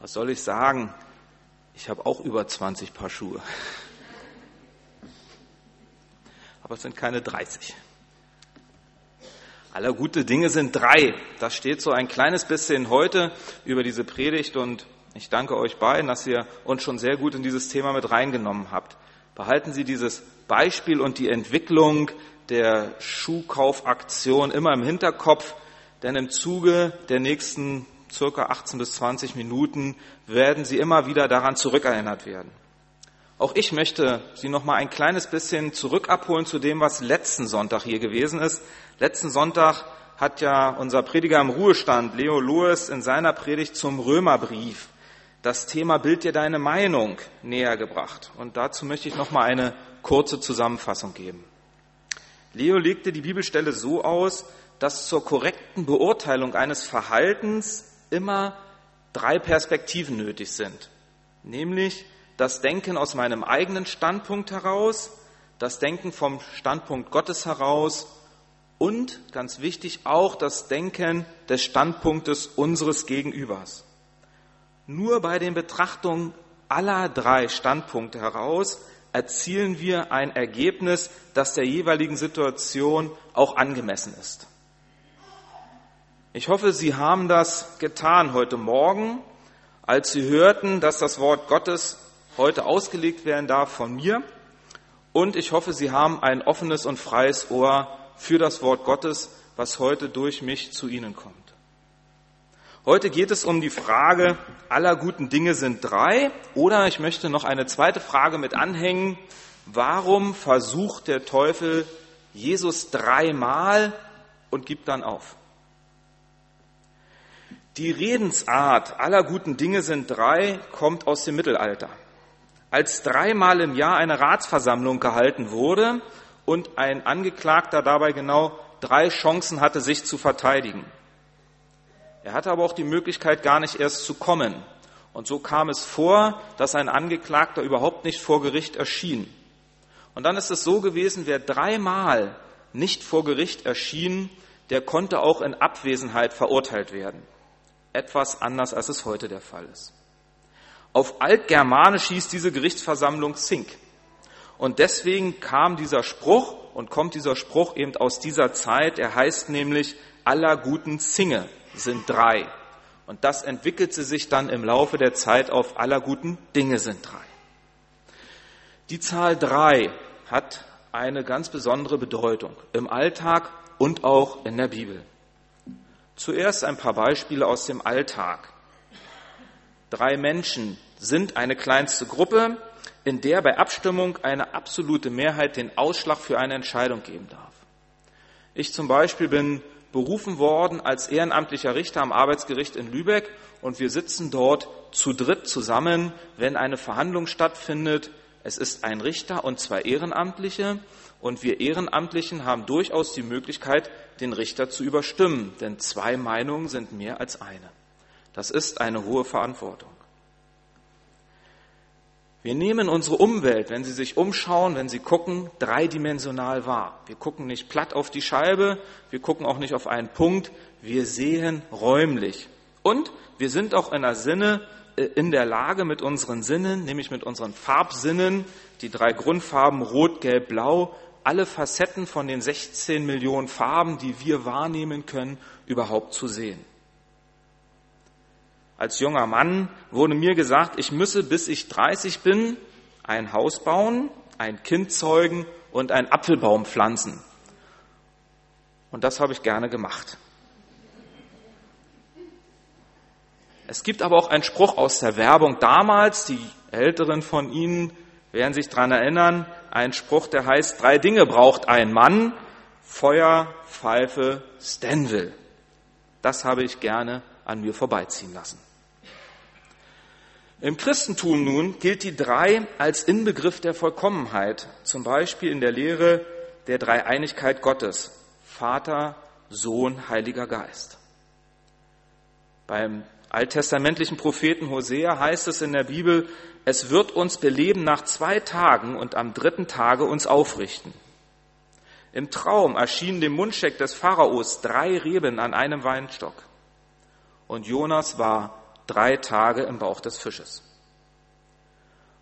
Was soll ich sagen? Ich habe auch über 20 Paar Schuhe. Aber es sind keine 30. Aller gute Dinge sind drei. Das steht so ein kleines bisschen heute über diese Predigt und ich danke euch beiden, dass ihr uns schon sehr gut in dieses Thema mit reingenommen habt. Behalten Sie dieses Beispiel und die Entwicklung der Schuhkaufaktion immer im Hinterkopf, denn im Zuge der nächsten circa 18 bis 20 Minuten werden Sie immer wieder daran zurückerinnert werden. Auch ich möchte Sie noch mal ein kleines bisschen zurück abholen zu dem, was letzten Sonntag hier gewesen ist. Letzten Sonntag hat ja unser Prediger im Ruhestand, Leo Lewis, in seiner Predigt zum Römerbrief das Thema Bild dir deine Meinung näher gebracht. Und dazu möchte ich noch mal eine kurze Zusammenfassung geben. Leo legte die Bibelstelle so aus, dass zur korrekten Beurteilung eines Verhaltens immer drei Perspektiven nötig sind. Nämlich das Denken aus meinem eigenen Standpunkt heraus, das Denken vom Standpunkt Gottes heraus und, ganz wichtig, auch das Denken des Standpunktes unseres Gegenübers. Nur bei den Betrachtungen aller drei Standpunkte heraus erzielen wir ein Ergebnis, das der jeweiligen Situation auch angemessen ist. Ich hoffe, Sie haben das getan heute Morgen, als Sie hörten, dass das Wort Gottes heute ausgelegt werden darf von mir. Und ich hoffe, Sie haben ein offenes und freies Ohr für das Wort Gottes, was heute durch mich zu Ihnen kommt. Heute geht es um die Frage, aller guten Dinge sind drei. Oder ich möchte noch eine zweite Frage mit anhängen. Warum versucht der Teufel Jesus dreimal und gibt dann auf? Die Redensart aller guten Dinge sind drei kommt aus dem Mittelalter. Als dreimal im Jahr eine Ratsversammlung gehalten wurde und ein Angeklagter dabei genau drei Chancen hatte, sich zu verteidigen. Er hatte aber auch die Möglichkeit, gar nicht erst zu kommen. Und so kam es vor, dass ein Angeklagter überhaupt nicht vor Gericht erschien. Und dann ist es so gewesen, wer dreimal nicht vor Gericht erschien, der konnte auch in Abwesenheit verurteilt werden etwas anders, als es heute der Fall ist. Auf Altgermanisch hieß diese Gerichtsversammlung Sink. Und deswegen kam dieser Spruch und kommt dieser Spruch eben aus dieser Zeit. Er heißt nämlich, aller guten Zinge sind drei. Und das entwickelte sich dann im Laufe der Zeit auf aller guten Dinge sind drei. Die Zahl drei hat eine ganz besondere Bedeutung im Alltag und auch in der Bibel. Zuerst ein paar Beispiele aus dem Alltag. Drei Menschen sind eine kleinste Gruppe, in der bei Abstimmung eine absolute Mehrheit den Ausschlag für eine Entscheidung geben darf. Ich zum Beispiel bin berufen worden als ehrenamtlicher Richter am Arbeitsgericht in Lübeck und wir sitzen dort zu dritt zusammen, wenn eine Verhandlung stattfindet. Es ist ein Richter und zwei Ehrenamtliche und wir Ehrenamtlichen haben durchaus die Möglichkeit, den Richter zu überstimmen, denn zwei Meinungen sind mehr als eine. Das ist eine hohe Verantwortung. Wir nehmen unsere Umwelt, wenn Sie sich umschauen, wenn Sie gucken, dreidimensional wahr. Wir gucken nicht platt auf die Scheibe, wir gucken auch nicht auf einen Punkt, wir sehen räumlich. Und wir sind auch in der Sinne, in der Lage mit unseren Sinnen, nämlich mit unseren Farbsinnen, die drei Grundfarben Rot, Gelb, Blau, alle Facetten von den 16 Millionen Farben, die wir wahrnehmen können, überhaupt zu sehen. Als junger Mann wurde mir gesagt, ich müsse, bis ich 30 bin, ein Haus bauen, ein Kind zeugen und einen Apfelbaum pflanzen. Und das habe ich gerne gemacht. Es gibt aber auch einen Spruch aus der Werbung damals, die Älteren von Ihnen werden sich daran erinnern, ein Spruch, der heißt, drei Dinge braucht ein Mann, Feuer, Pfeife, Stanville. Das habe ich gerne an mir vorbeiziehen lassen. Im Christentum nun gilt die drei als Inbegriff der Vollkommenheit, zum Beispiel in der Lehre der Dreieinigkeit Gottes, Vater, Sohn, Heiliger Geist. Beim alttestamentlichen Propheten Hosea heißt es in der Bibel, es wird uns beleben nach zwei Tagen und am dritten Tage uns aufrichten. Im Traum erschienen dem Mundscheck des Pharaos drei Reben an einem Weinstock. Und Jonas war drei Tage im Bauch des Fisches.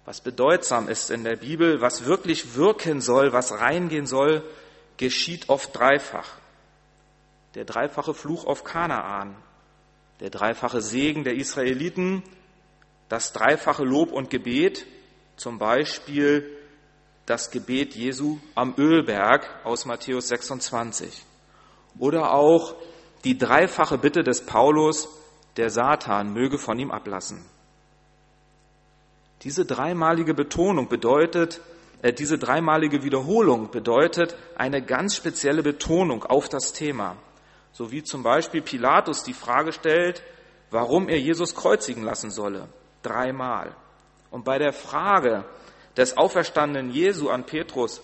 Was bedeutsam ist in der Bibel, was wirklich wirken soll, was reingehen soll, geschieht oft dreifach. Der dreifache Fluch auf Kanaan, der dreifache Segen der Israeliten, das dreifache Lob und Gebet, zum Beispiel das Gebet Jesu am Ölberg aus Matthäus 26. Oder auch die dreifache Bitte des Paulus, der Satan möge von ihm ablassen. Diese dreimalige Betonung bedeutet, äh, diese dreimalige Wiederholung bedeutet eine ganz spezielle Betonung auf das Thema. So wie zum Beispiel Pilatus die Frage stellt, warum er Jesus kreuzigen lassen solle. Dreimal. Und bei der Frage des auferstandenen Jesu an Petrus,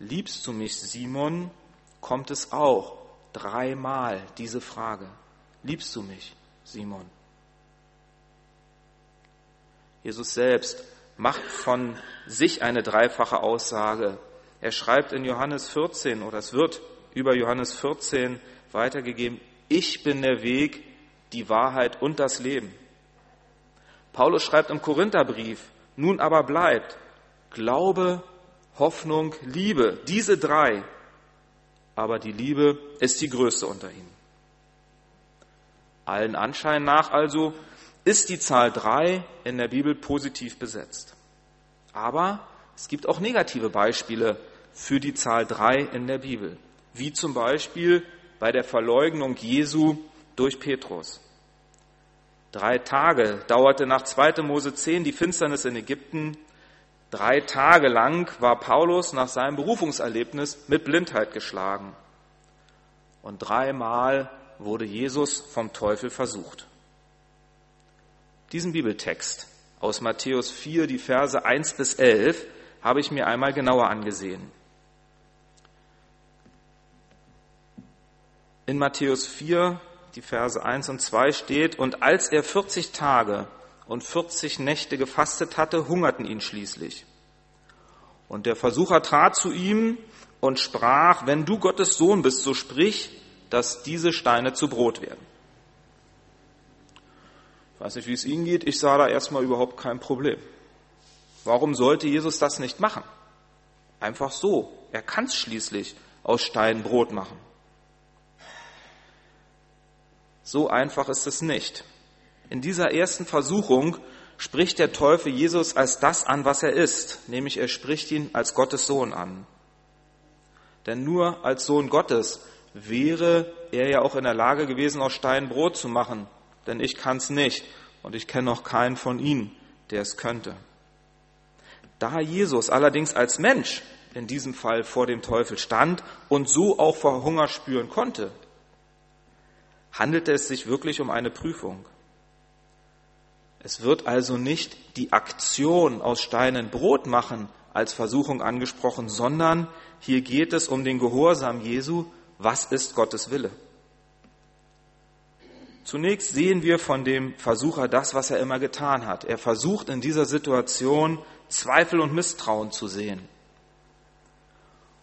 liebst du mich, Simon, kommt es auch dreimal diese Frage. Liebst du mich, Simon? Jesus selbst macht von sich eine dreifache Aussage. Er schreibt in Johannes 14 oder es wird über Johannes 14 weitergegeben, ich bin der Weg, die Wahrheit und das Leben. Paulus schreibt im Korintherbrief, nun aber bleibt Glaube, Hoffnung, Liebe, diese drei. Aber die Liebe ist die größte unter ihnen. Allen Anschein nach also ist die Zahl drei in der Bibel positiv besetzt. Aber es gibt auch negative Beispiele für die Zahl drei in der Bibel, wie zum Beispiel bei der Verleugnung Jesu durch Petrus. Drei Tage dauerte nach 2. Mose 10 die Finsternis in Ägypten. Drei Tage lang war Paulus nach seinem Berufungserlebnis mit Blindheit geschlagen. Und dreimal wurde Jesus vom Teufel versucht. Diesen Bibeltext aus Matthäus 4, die Verse 1 bis 11, habe ich mir einmal genauer angesehen. In Matthäus 4, die Verse 1 und 2 steht, und als er 40 Tage und 40 Nächte gefastet hatte, hungerten ihn schließlich. Und der Versucher trat zu ihm und sprach, wenn du Gottes Sohn bist, so sprich, dass diese Steine zu Brot werden weiß nicht, wie es Ihnen geht, ich sah da erstmal überhaupt kein Problem. Warum sollte Jesus das nicht machen? Einfach so. Er kann es schließlich aus Stein Brot machen. So einfach ist es nicht. In dieser ersten Versuchung spricht der Teufel Jesus als das an, was er ist, nämlich er spricht ihn als Gottes Sohn an. Denn nur als Sohn Gottes wäre er ja auch in der Lage gewesen, aus Stein Brot zu machen, denn ich kann es nicht und ich kenne noch keinen von ihnen, der es könnte. Da Jesus allerdings als Mensch in diesem Fall vor dem Teufel stand und so auch vor Hunger spüren konnte, handelte es sich wirklich um eine Prüfung. Es wird also nicht die Aktion aus Steinen Brot machen als Versuchung angesprochen, sondern hier geht es um den Gehorsam Jesu. Was ist Gottes Wille? Zunächst sehen wir von dem Versucher das, was er immer getan hat. Er versucht in dieser Situation Zweifel und Misstrauen zu sehen.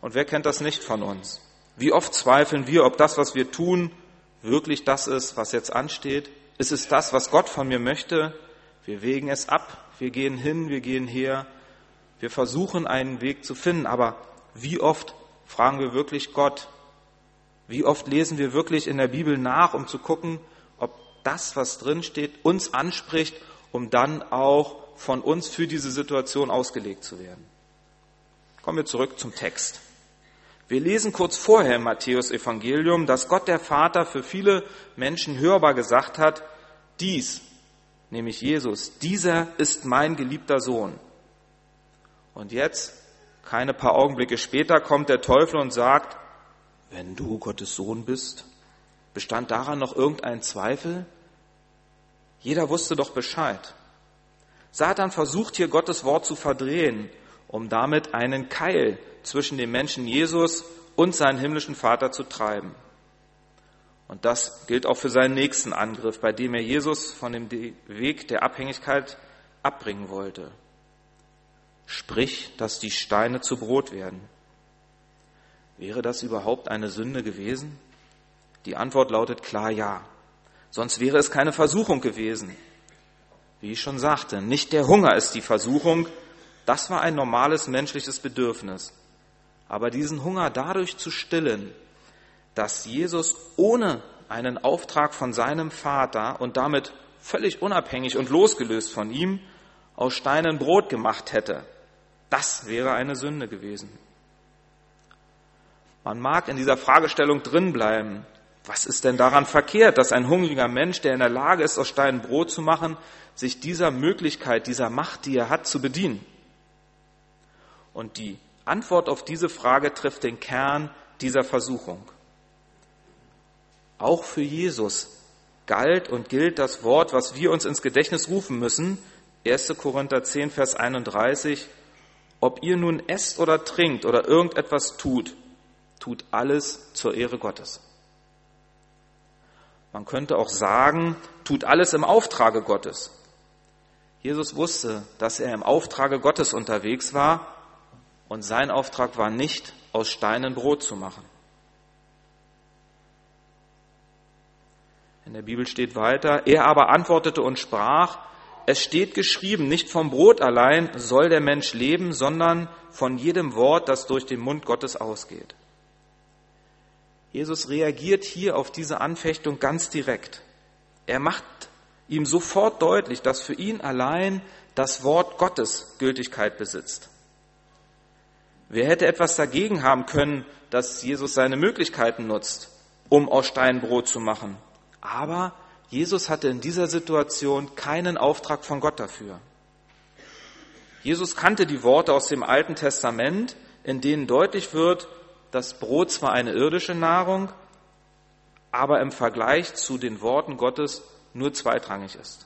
Und wer kennt das nicht von uns? Wie oft zweifeln wir, ob das, was wir tun, wirklich das ist, was jetzt ansteht? Ist es das, was Gott von mir möchte? Wir wägen es ab, wir gehen hin, wir gehen her, wir versuchen einen Weg zu finden, aber wie oft fragen wir wirklich Gott? Wie oft lesen wir wirklich in der Bibel nach, um zu gucken, das, was drin steht, uns anspricht, um dann auch von uns für diese Situation ausgelegt zu werden. Kommen wir zurück zum Text. Wir lesen kurz vorher im Matthäus Evangelium, dass Gott der Vater für viele Menschen hörbar gesagt hat, dies, nämlich Jesus, dieser ist mein geliebter Sohn. Und jetzt, keine paar Augenblicke später, kommt der Teufel und sagt, wenn du Gottes Sohn bist, bestand daran noch irgendein Zweifel? Jeder wusste doch Bescheid. Satan versucht hier Gottes Wort zu verdrehen, um damit einen Keil zwischen dem Menschen Jesus und seinen himmlischen Vater zu treiben. Und das gilt auch für seinen nächsten Angriff, bei dem er Jesus von dem Weg der Abhängigkeit abbringen wollte. Sprich, dass die Steine zu Brot werden. Wäre das überhaupt eine Sünde gewesen? Die Antwort lautet klar ja. Sonst wäre es keine Versuchung gewesen. Wie ich schon sagte, nicht der Hunger ist die Versuchung, das war ein normales menschliches Bedürfnis. Aber diesen Hunger dadurch zu stillen, dass Jesus ohne einen Auftrag von seinem Vater und damit völlig unabhängig und losgelöst von ihm aus Steinen Brot gemacht hätte, das wäre eine Sünde gewesen. Man mag in dieser Fragestellung drinbleiben. Was ist denn daran verkehrt, dass ein hungriger Mensch, der in der Lage ist, aus Steinen Brot zu machen, sich dieser Möglichkeit, dieser Macht, die er hat, zu bedienen? Und die Antwort auf diese Frage trifft den Kern dieser Versuchung. Auch für Jesus galt und gilt das Wort, was wir uns ins Gedächtnis rufen müssen. 1. Korinther 10, Vers 31. Ob ihr nun esst oder trinkt oder irgendetwas tut, tut alles zur Ehre Gottes. Man könnte auch sagen, tut alles im Auftrage Gottes. Jesus wusste, dass er im Auftrage Gottes unterwegs war und sein Auftrag war nicht, aus Steinen Brot zu machen. In der Bibel steht weiter, er aber antwortete und sprach, es steht geschrieben, nicht vom Brot allein soll der Mensch leben, sondern von jedem Wort, das durch den Mund Gottes ausgeht. Jesus reagiert hier auf diese Anfechtung ganz direkt. Er macht ihm sofort deutlich, dass für ihn allein das Wort Gottes Gültigkeit besitzt. Wer hätte etwas dagegen haben können, dass Jesus seine Möglichkeiten nutzt, um aus Stein Brot zu machen? Aber Jesus hatte in dieser Situation keinen Auftrag von Gott dafür. Jesus kannte die Worte aus dem Alten Testament, in denen deutlich wird, dass Brot zwar eine irdische Nahrung, aber im Vergleich zu den Worten Gottes nur zweitrangig ist.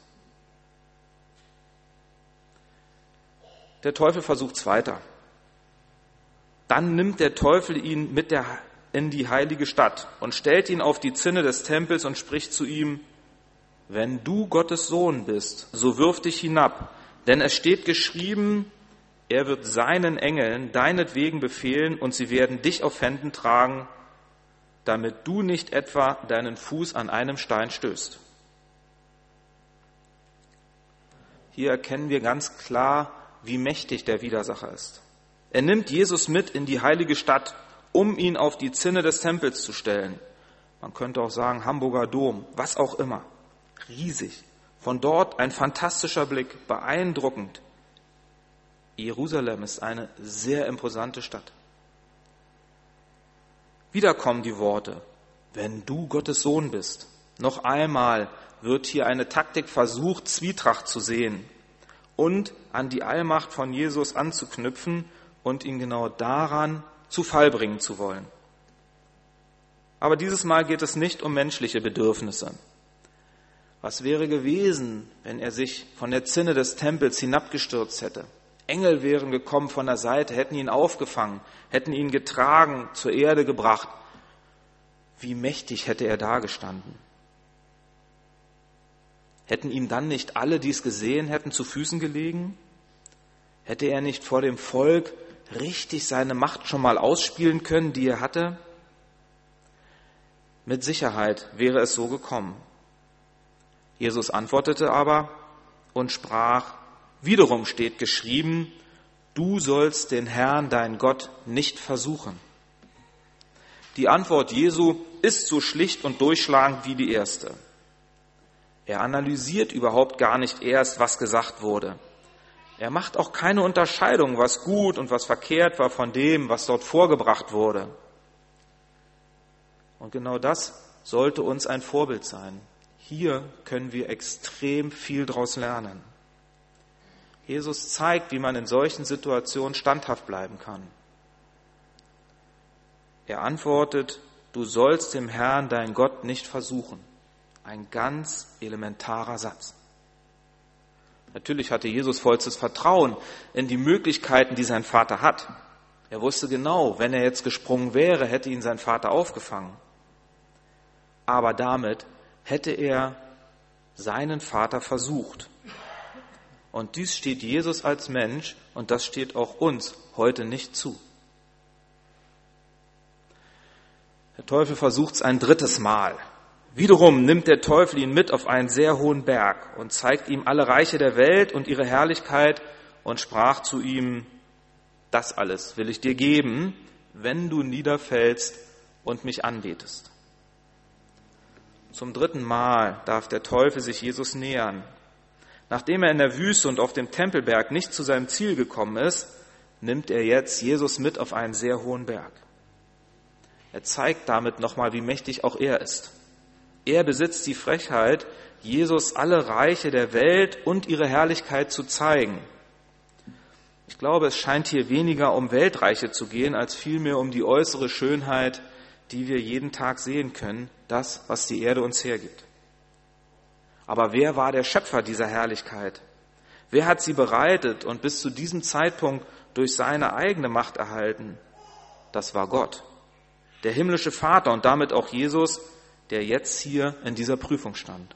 Der Teufel versucht es weiter. Dann nimmt der Teufel ihn mit der, in die heilige Stadt und stellt ihn auf die Zinne des Tempels und spricht zu ihm, wenn du Gottes Sohn bist, so wirf dich hinab, denn es steht geschrieben, er wird seinen Engeln deinetwegen befehlen und sie werden dich auf Händen tragen, damit du nicht etwa deinen Fuß an einem Stein stößt. Hier erkennen wir ganz klar, wie mächtig der Widersacher ist. Er nimmt Jesus mit in die heilige Stadt, um ihn auf die Zinne des Tempels zu stellen. Man könnte auch sagen Hamburger Dom, was auch immer. Riesig. Von dort ein fantastischer Blick, beeindruckend. Jerusalem ist eine sehr imposante Stadt. Wieder kommen die Worte, wenn du Gottes Sohn bist. Noch einmal wird hier eine Taktik versucht, Zwietracht zu sehen und an die Allmacht von Jesus anzuknüpfen und ihn genau daran zu Fall bringen zu wollen. Aber dieses Mal geht es nicht um menschliche Bedürfnisse. Was wäre gewesen, wenn er sich von der Zinne des Tempels hinabgestürzt hätte? Engel wären gekommen von der Seite, hätten ihn aufgefangen, hätten ihn getragen, zur Erde gebracht. Wie mächtig hätte er dagestanden? Hätten ihm dann nicht alle, die es gesehen hätten, zu Füßen gelegen? Hätte er nicht vor dem Volk richtig seine Macht schon mal ausspielen können, die er hatte? Mit Sicherheit wäre es so gekommen. Jesus antwortete aber und sprach, Wiederum steht geschrieben, du sollst den Herrn, dein Gott, nicht versuchen. Die Antwort Jesu ist so schlicht und durchschlagend wie die erste. Er analysiert überhaupt gar nicht erst, was gesagt wurde. Er macht auch keine Unterscheidung, was gut und was verkehrt war von dem, was dort vorgebracht wurde. Und genau das sollte uns ein Vorbild sein. Hier können wir extrem viel daraus lernen. Jesus zeigt, wie man in solchen Situationen standhaft bleiben kann. Er antwortet, du sollst dem Herrn, dein Gott, nicht versuchen. Ein ganz elementarer Satz. Natürlich hatte Jesus vollstes Vertrauen in die Möglichkeiten, die sein Vater hat. Er wusste genau, wenn er jetzt gesprungen wäre, hätte ihn sein Vater aufgefangen. Aber damit hätte er seinen Vater versucht. Und dies steht Jesus als Mensch und das steht auch uns heute nicht zu. Der Teufel versucht es ein drittes Mal. Wiederum nimmt der Teufel ihn mit auf einen sehr hohen Berg und zeigt ihm alle Reiche der Welt und ihre Herrlichkeit und sprach zu ihm, das alles will ich dir geben, wenn du niederfällst und mich anbetest. Zum dritten Mal darf der Teufel sich Jesus nähern. Nachdem er in der Wüste und auf dem Tempelberg nicht zu seinem Ziel gekommen ist, nimmt er jetzt Jesus mit auf einen sehr hohen Berg. Er zeigt damit nochmal, wie mächtig auch er ist. Er besitzt die Frechheit, Jesus alle Reiche der Welt und ihre Herrlichkeit zu zeigen. Ich glaube, es scheint hier weniger um Weltreiche zu gehen, als vielmehr um die äußere Schönheit, die wir jeden Tag sehen können, das, was die Erde uns hergibt. Aber wer war der Schöpfer dieser Herrlichkeit? Wer hat sie bereitet und bis zu diesem Zeitpunkt durch seine eigene Macht erhalten? Das war Gott, der himmlische Vater und damit auch Jesus, der jetzt hier in dieser Prüfung stand.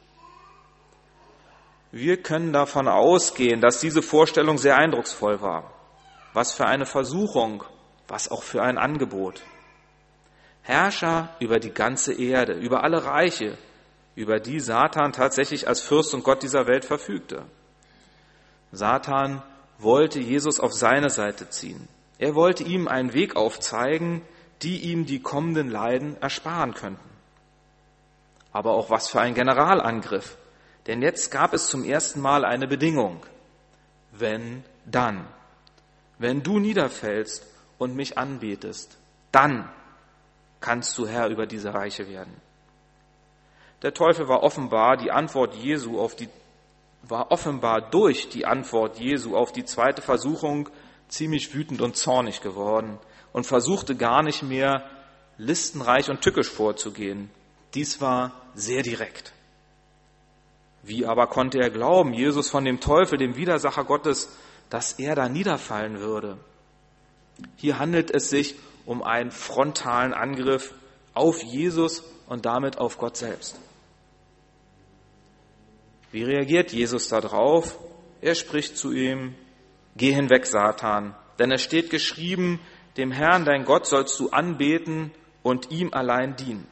Wir können davon ausgehen, dass diese Vorstellung sehr eindrucksvoll war. Was für eine Versuchung, was auch für ein Angebot. Herrscher über die ganze Erde, über alle Reiche, über die Satan tatsächlich als Fürst und Gott dieser Welt verfügte. Satan wollte Jesus auf seine Seite ziehen. Er wollte ihm einen Weg aufzeigen, die ihm die kommenden Leiden ersparen könnten. Aber auch was für ein Generalangriff. Denn jetzt gab es zum ersten Mal eine Bedingung. Wenn, dann. Wenn du niederfällst und mich anbetest, dann kannst du Herr über diese Reiche werden. Der Teufel war offenbar die Antwort Jesu auf die, war offenbar durch die Antwort Jesu auf die zweite Versuchung ziemlich wütend und zornig geworden und versuchte gar nicht mehr listenreich und tückisch vorzugehen. Dies war sehr direkt. Wie aber konnte er glauben, Jesus von dem Teufel, dem Widersacher Gottes, dass er da niederfallen würde? Hier handelt es sich um einen frontalen Angriff auf Jesus und damit auf Gott selbst. Wie reagiert Jesus darauf? Er spricht zu ihm, Geh hinweg, Satan, denn es steht geschrieben, dem Herrn, dein Gott, sollst du anbeten und ihm allein dienen.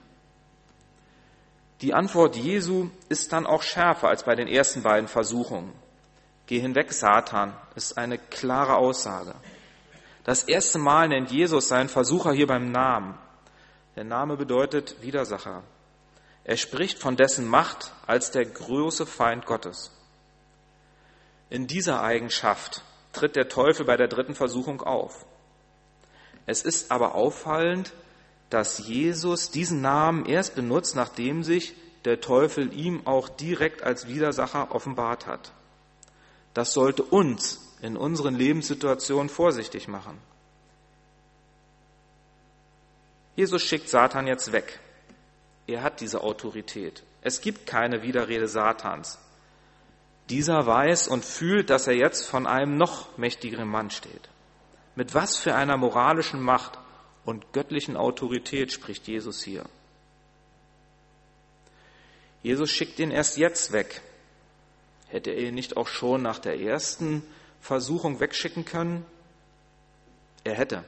Die Antwort Jesu ist dann auch schärfer als bei den ersten beiden Versuchungen. Geh hinweg, Satan, ist eine klare Aussage. Das erste Mal nennt Jesus seinen Versucher hier beim Namen. Der Name bedeutet Widersacher. Er spricht von dessen Macht als der große Feind Gottes. In dieser Eigenschaft tritt der Teufel bei der dritten Versuchung auf. Es ist aber auffallend, dass Jesus diesen Namen erst benutzt, nachdem sich der Teufel ihm auch direkt als Widersacher offenbart hat. Das sollte uns in unseren Lebenssituationen vorsichtig machen. Jesus schickt Satan jetzt weg. Er hat diese Autorität. Es gibt keine Widerrede Satans. Dieser weiß und fühlt, dass er jetzt von einem noch mächtigeren Mann steht. Mit was für einer moralischen Macht und göttlichen Autorität spricht Jesus hier. Jesus schickt ihn erst jetzt weg. Hätte er ihn nicht auch schon nach der ersten Versuchung wegschicken können? Er hätte.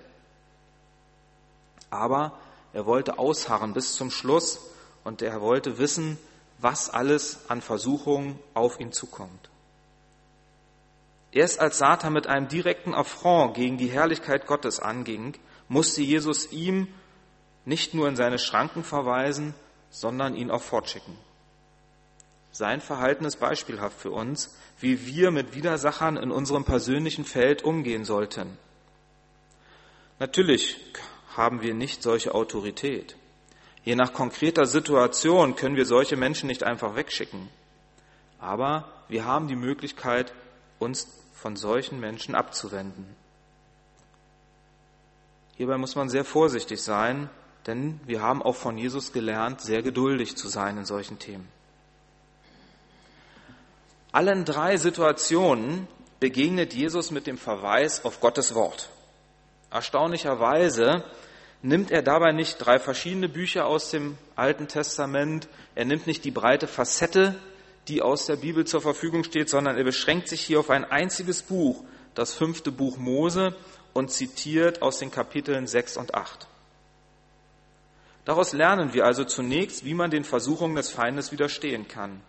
Aber er wollte ausharren bis zum Schluss und er wollte wissen, was alles an Versuchungen auf ihn zukommt. Erst als Satan mit einem direkten Affront gegen die Herrlichkeit Gottes anging, musste Jesus ihm nicht nur in seine Schranken verweisen, sondern ihn auch fortschicken. Sein Verhalten ist beispielhaft für uns, wie wir mit Widersachern in unserem persönlichen Feld umgehen sollten. Natürlich haben wir nicht solche Autorität. Je nach konkreter Situation können wir solche Menschen nicht einfach wegschicken. Aber wir haben die Möglichkeit, uns von solchen Menschen abzuwenden. Hierbei muss man sehr vorsichtig sein, denn wir haben auch von Jesus gelernt, sehr geduldig zu sein in solchen Themen. Allen drei Situationen begegnet Jesus mit dem Verweis auf Gottes Wort. Erstaunlicherweise nimmt er dabei nicht drei verschiedene Bücher aus dem Alten Testament, er nimmt nicht die breite Facette, die aus der Bibel zur Verfügung steht, sondern er beschränkt sich hier auf ein einziges Buch, das fünfte Buch Mose, und zitiert aus den Kapiteln 6 und 8. Daraus lernen wir also zunächst, wie man den Versuchungen des Feindes widerstehen kann,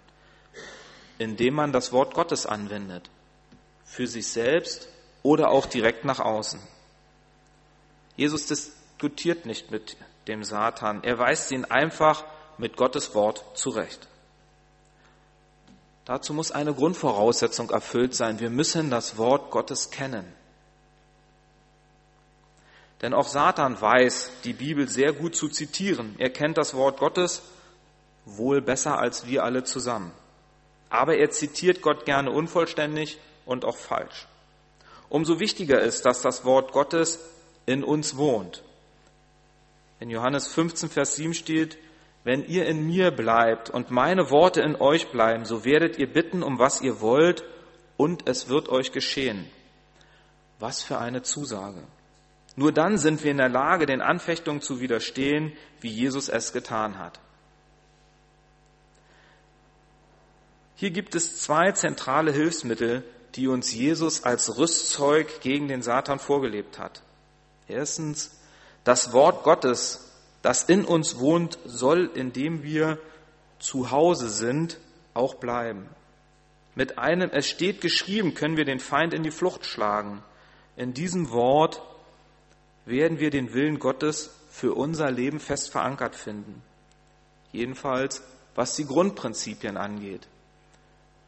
indem man das Wort Gottes anwendet, für sich selbst oder auch direkt nach außen. Jesus diskutiert nicht mit dem Satan, er weist ihn einfach mit Gottes Wort zurecht. Dazu muss eine Grundvoraussetzung erfüllt sein. Wir müssen das Wort Gottes kennen. Denn auch Satan weiß, die Bibel sehr gut zu zitieren. Er kennt das Wort Gottes wohl besser als wir alle zusammen. Aber er zitiert Gott gerne unvollständig und auch falsch. Umso wichtiger ist, dass das Wort Gottes in uns wohnt. In Johannes 15, Vers 7 steht, wenn ihr in mir bleibt und meine Worte in euch bleiben, so werdet ihr bitten, um was ihr wollt, und es wird euch geschehen. Was für eine Zusage. Nur dann sind wir in der Lage, den Anfechtungen zu widerstehen, wie Jesus es getan hat. Hier gibt es zwei zentrale Hilfsmittel, die uns Jesus als Rüstzeug gegen den Satan vorgelebt hat. Erstens, das Wort Gottes das in uns wohnt, soll, indem wir zu Hause sind, auch bleiben. Mit einem Es steht geschrieben können wir den Feind in die Flucht schlagen. In diesem Wort werden wir den Willen Gottes für unser Leben fest verankert finden. Jedenfalls, was die Grundprinzipien angeht.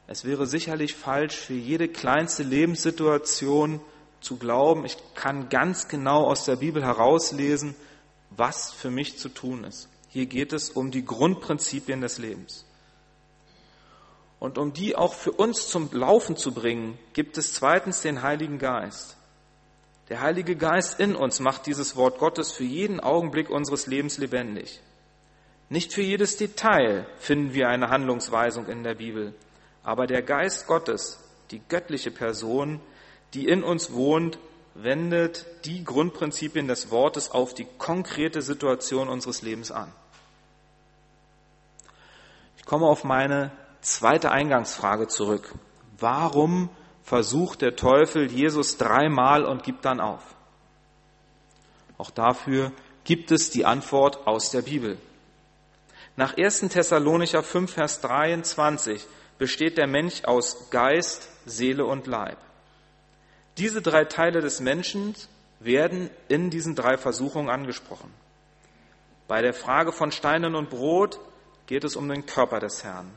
Es wäre sicherlich falsch, für jede kleinste Lebenssituation zu glauben, ich kann ganz genau aus der Bibel herauslesen, was für mich zu tun ist. Hier geht es um die Grundprinzipien des Lebens. Und um die auch für uns zum Laufen zu bringen, gibt es zweitens den Heiligen Geist. Der Heilige Geist in uns macht dieses Wort Gottes für jeden Augenblick unseres Lebens lebendig. Nicht für jedes Detail finden wir eine Handlungsweisung in der Bibel, aber der Geist Gottes, die göttliche Person, die in uns wohnt, wendet die Grundprinzipien des Wortes auf die konkrete Situation unseres Lebens an. Ich komme auf meine zweite Eingangsfrage zurück. Warum versucht der Teufel Jesus dreimal und gibt dann auf? Auch dafür gibt es die Antwort aus der Bibel. Nach 1. Thessalonicher 5, Vers 23 besteht der Mensch aus Geist, Seele und Leib. Diese drei Teile des Menschen werden in diesen drei Versuchungen angesprochen. Bei der Frage von Steinen und Brot geht es um den Körper des Herrn.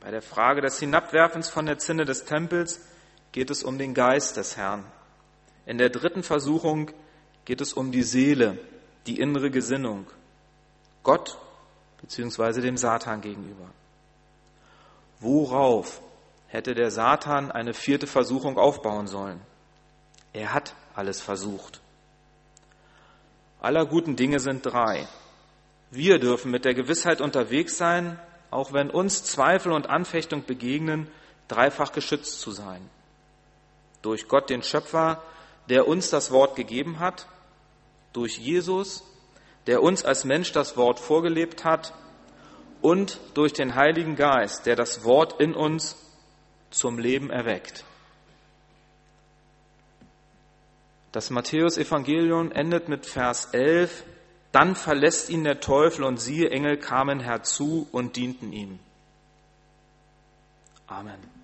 Bei der Frage des Hinabwerfens von der Zinne des Tempels geht es um den Geist des Herrn. In der dritten Versuchung geht es um die Seele, die innere Gesinnung, Gott bzw. dem Satan gegenüber. Worauf hätte der Satan eine vierte Versuchung aufbauen sollen? Er hat alles versucht. Aller guten Dinge sind drei. Wir dürfen mit der Gewissheit unterwegs sein, auch wenn uns Zweifel und Anfechtung begegnen, dreifach geschützt zu sein. Durch Gott, den Schöpfer, der uns das Wort gegeben hat, durch Jesus, der uns als Mensch das Wort vorgelebt hat, und durch den Heiligen Geist, der das Wort in uns zum Leben erweckt. Das Matthäus-Evangelium endet mit Vers 11. Dann verlässt ihn der Teufel und siehe, Engel kamen herzu und dienten ihm. Amen.